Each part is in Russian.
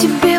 to be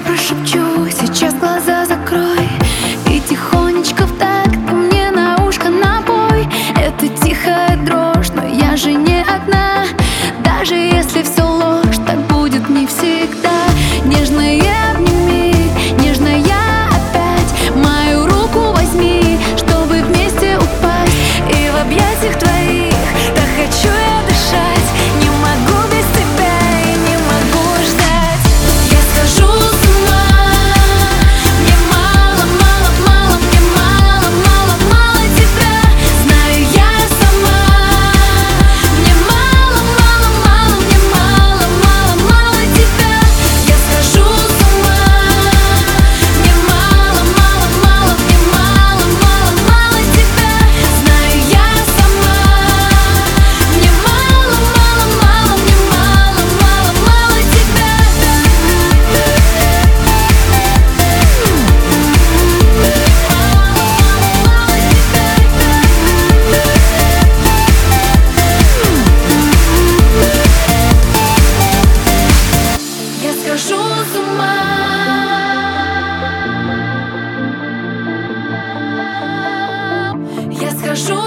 схожу с ума. Я схожу